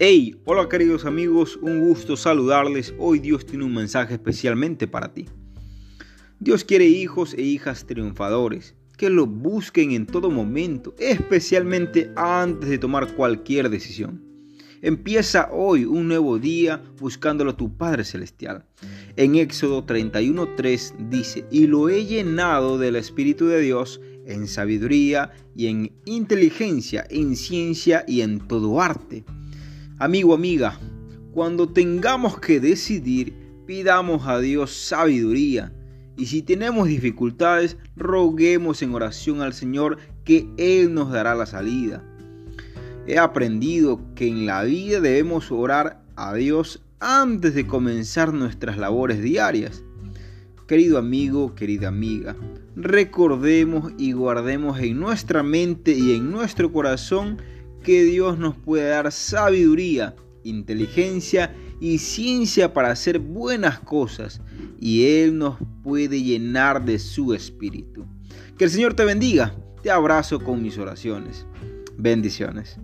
Hey, hola queridos amigos, un gusto saludarles. Hoy Dios tiene un mensaje especialmente para ti. Dios quiere hijos e hijas triunfadores, que lo busquen en todo momento, especialmente antes de tomar cualquier decisión. Empieza hoy un nuevo día buscándolo a tu Padre Celestial. En Éxodo 31.3 dice, y lo he llenado del Espíritu de Dios en sabiduría y en inteligencia, en ciencia y en todo arte Amigo, amiga, cuando tengamos que decidir, pidamos a Dios sabiduría. Y si tenemos dificultades, roguemos en oración al Señor que Él nos dará la salida. He aprendido que en la vida debemos orar a Dios antes de comenzar nuestras labores diarias. Querido amigo, querida amiga, recordemos y guardemos en nuestra mente y en nuestro corazón que Dios nos puede dar sabiduría, inteligencia y ciencia para hacer buenas cosas y Él nos puede llenar de su espíritu. Que el Señor te bendiga. Te abrazo con mis oraciones. Bendiciones.